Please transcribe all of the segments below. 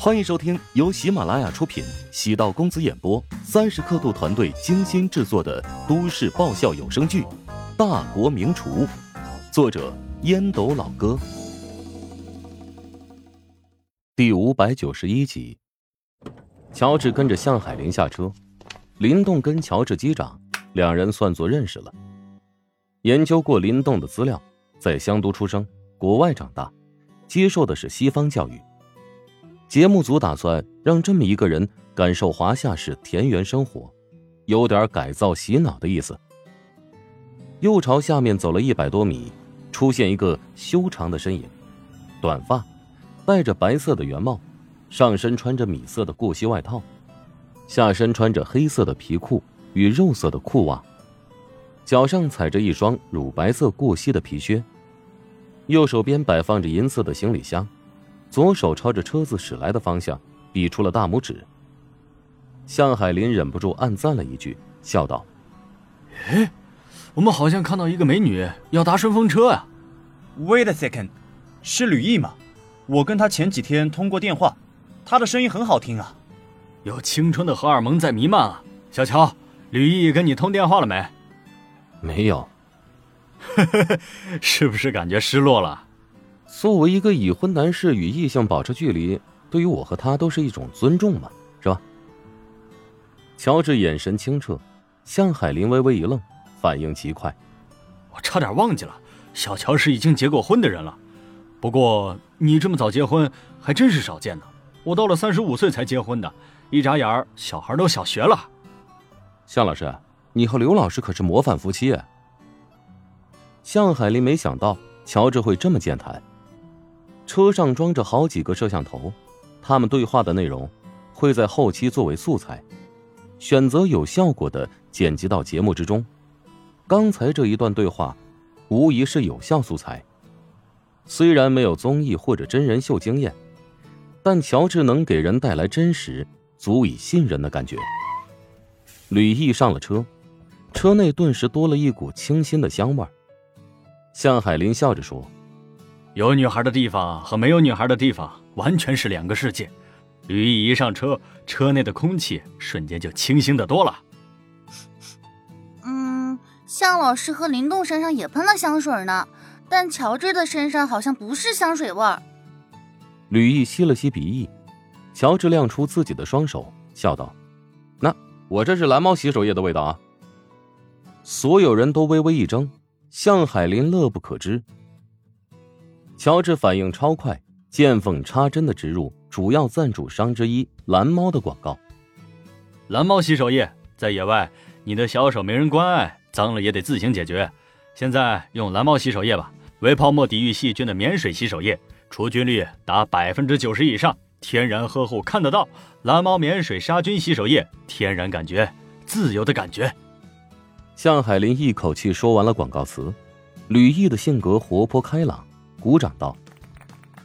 欢迎收听由喜马拉雅出品、喜道公子演播、三十刻度团队精心制作的都市爆笑有声剧《大国名厨》，作者烟斗老哥，第五百九十一集。乔治跟着向海林下车，林动跟乔治击掌，两人算作认识了。研究过林动的资料，在香都出生，国外长大，接受的是西方教育。节目组打算让这么一个人感受华夏式田园生活，有点改造洗脑的意思。又朝下面走了一百多米，出现一个修长的身影，短发，戴着白色的圆帽，上身穿着米色的过膝外套，下身穿着黑色的皮裤与肉色的裤袜，脚上踩着一双乳白色过膝的皮靴，右手边摆放着银色的行李箱。左手朝着车子驶来的方向比出了大拇指。向海林忍不住暗赞了一句，笑道：“哎，我们好像看到一个美女要搭顺风车啊！”Wait a second，是吕毅吗？我跟他前几天通过电话，他的声音很好听啊。有青春的荷尔蒙在弥漫啊！小乔，吕毅跟你通电话了没？没有。是不是感觉失落了？作为一个已婚男士，与异性保持距离，对于我和他都是一种尊重嘛，是吧？乔治眼神清澈，向海林微微一愣，反应极快。我差点忘记了，小乔是已经结过婚的人了。不过你这么早结婚还真是少见呢。我到了三十五岁才结婚的，一眨眼儿小孩都小学了。向老师，你和刘老师可是模范夫妻。啊向海林没想到乔治会这么健谈。车上装着好几个摄像头，他们对话的内容会在后期作为素材，选择有效果的剪辑到节目之中。刚才这一段对话，无疑是有效素材。虽然没有综艺或者真人秀经验，但乔治能给人带来真实、足以信任的感觉。吕毅上了车，车内顿时多了一股清新的香味向海林笑着说。有女孩的地方和没有女孩的地方完全是两个世界。吕毅一上车，车内的空气瞬间就清新的多了。嗯，向老师和林动身上也喷了香水呢，但乔治的身上好像不是香水味儿。吕毅吸了吸鼻翼，乔治亮出自己的双手，笑道：“那我这是蓝猫洗手液的味道啊。”所有人都微微一怔，向海林乐不可支。乔治反应超快，见缝插针的植入主要赞助商之一蓝猫的广告。蓝猫洗手液，在野外你的小手没人关爱，脏了也得自行解决。现在用蓝猫洗手液吧，微泡沫抵御细菌的免水洗手液，除菌率达百分之九十以上，天然呵护看得到。蓝猫免水杀菌洗手液，天然感觉，自由的感觉。向海林一口气说完了广告词。吕毅的性格活泼开朗。鼓掌道：“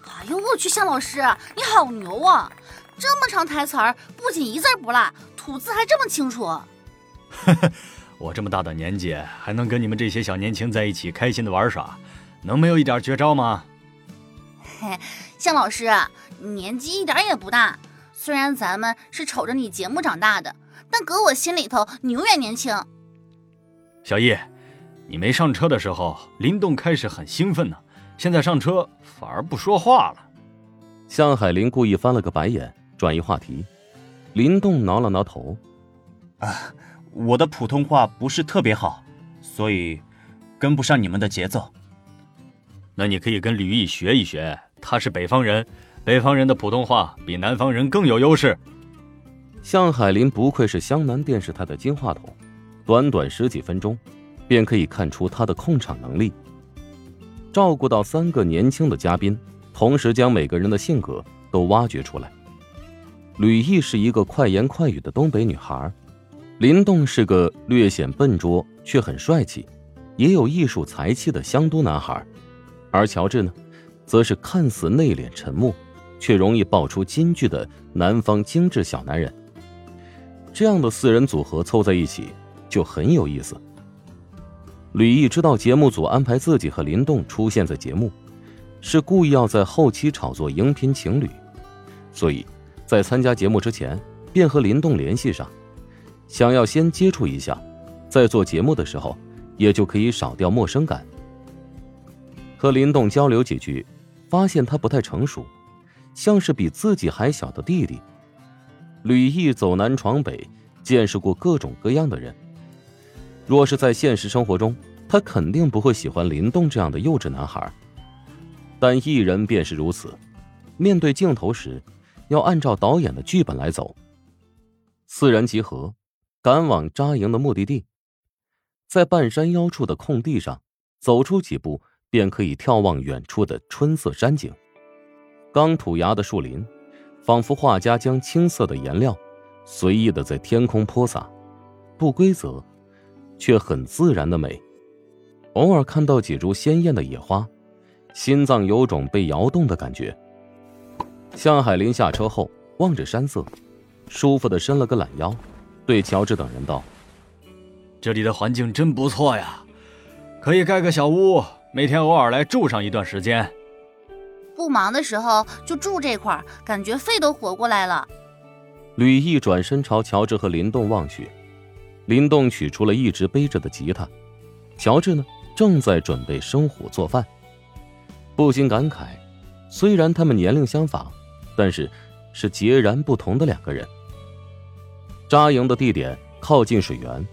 哎呦我去，向老师你好牛啊！这么长台词儿，不仅一字不落，吐字还这么清楚。呵呵，我这么大的年纪，还能跟你们这些小年轻在一起开心的玩耍，能没有一点绝招吗？嘿，向老师，你年纪一点也不大，虽然咱们是瞅着你节目长大的，但搁我心里头，你永远年轻。小易，你没上车的时候，林动开始很兴奋呢。”现在上车反而不说话了。向海林故意翻了个白眼，转移话题。林动挠了挠头：“啊，我的普通话不是特别好，所以跟不上你们的节奏。那你可以跟吕毅学一学，他是北方人，北方人的普通话比南方人更有优势。”向海林不愧是湘南电视台的金话筒，短短十几分钟，便可以看出他的控场能力。照顾到三个年轻的嘉宾，同时将每个人的性格都挖掘出来。吕毅是一个快言快语的东北女孩，林动是个略显笨拙却很帅气，也有艺术才气的湘都男孩，而乔治呢，则是看似内敛沉默，却容易爆出金句的南方精致小男人。这样的四人组合凑在一起就很有意思。吕毅知道节目组安排自己和林动出现在节目，是故意要在后期炒作荧屏情侣，所以在参加节目之前，便和林动联系上，想要先接触一下，在做节目的时候，也就可以少掉陌生感。和林动交流几句，发现他不太成熟，像是比自己还小的弟弟。吕毅走南闯北，见识过各种各样的人。若是在现实生活中，他肯定不会喜欢林动这样的幼稚男孩。但艺人便是如此，面对镜头时，要按照导演的剧本来走。四人集合，赶往扎营的目的地，在半山腰处的空地上，走出几步便可以眺望远处的春色山景。刚土崖的树林，仿佛画家将青色的颜料随意的在天空泼洒，不规则。却很自然的美，偶尔看到几株鲜艳的野花，心脏有种被摇动的感觉。向海林下车后，望着山色，舒服的伸了个懒腰，对乔治等人道：“这里的环境真不错呀，可以盖个小屋，每天偶尔来住上一段时间。不忙的时候就住这块感觉肺都活过来了。”吕毅转身朝乔治和林动望去。林动取出了一直背着的吉他，乔治呢正在准备生火做饭，不禁感慨：虽然他们年龄相仿，但是是截然不同的两个人。扎营的地点靠近水源，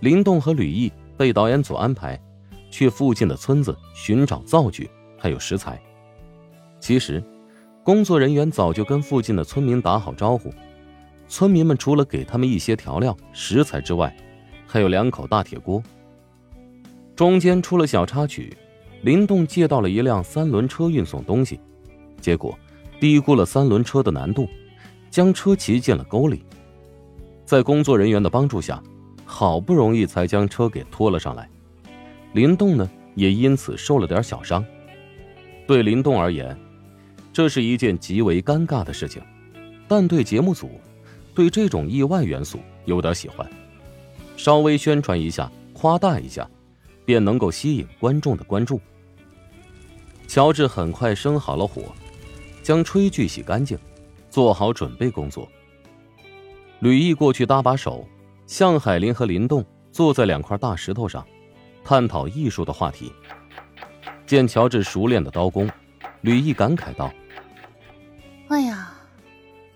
林动和吕毅被导演组安排去附近的村子寻找灶具还有食材。其实，工作人员早就跟附近的村民打好招呼。村民们除了给他们一些调料、食材之外，还有两口大铁锅。中间出了小插曲，林动借到了一辆三轮车运送东西，结果低估了三轮车的难度，将车骑进了沟里。在工作人员的帮助下，好不容易才将车给拖了上来。林动呢，也因此受了点小伤。对林动而言，这是一件极为尴尬的事情，但对节目组。对这种意外元素有点喜欢，稍微宣传一下、夸大一下，便能够吸引观众的关注。乔治很快生好了火，将炊具洗干净，做好准备工作。吕毅过去搭把手，向海林和林动坐在两块大石头上，探讨艺术的话题。见乔治熟练的刀工，吕毅感慨道：“哎呀，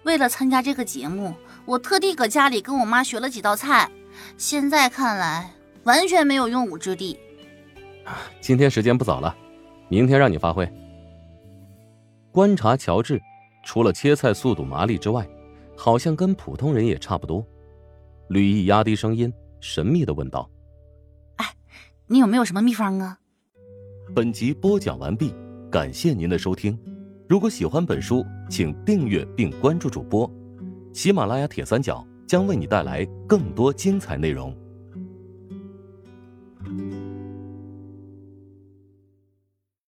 为了参加这个节目。”我特地搁家里跟我妈学了几道菜，现在看来完全没有用武之地。今天时间不早了，明天让你发挥。观察乔治，除了切菜速度麻利之外，好像跟普通人也差不多。吕毅压低声音，神秘的问道：“哎，你有没有什么秘方啊？”本集播讲完毕，感谢您的收听。如果喜欢本书，请订阅并关注主播。喜马拉雅铁三角将为你带来更多精彩内容。